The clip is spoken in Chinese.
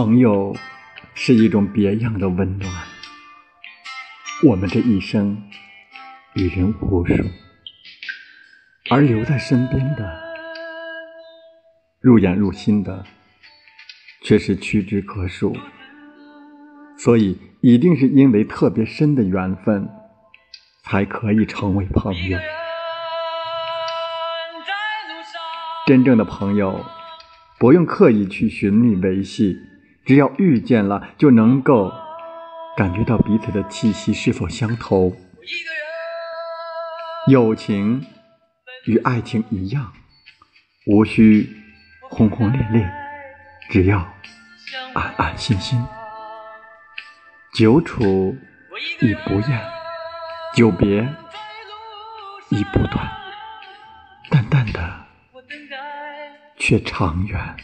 朋友是一种别样的温暖。我们这一生与人无数，而留在身边的、入眼入心的，却是屈指可数。所以，一定是因为特别深的缘分，才可以成为朋友。真正的朋友，不用刻意去寻觅维系。只要遇见了，就能够感觉到彼此的气息是否相投。友情与爱情一样，无需轰轰烈烈，只要安安心心。久处亦不厌，久别亦不短，淡淡的却长远。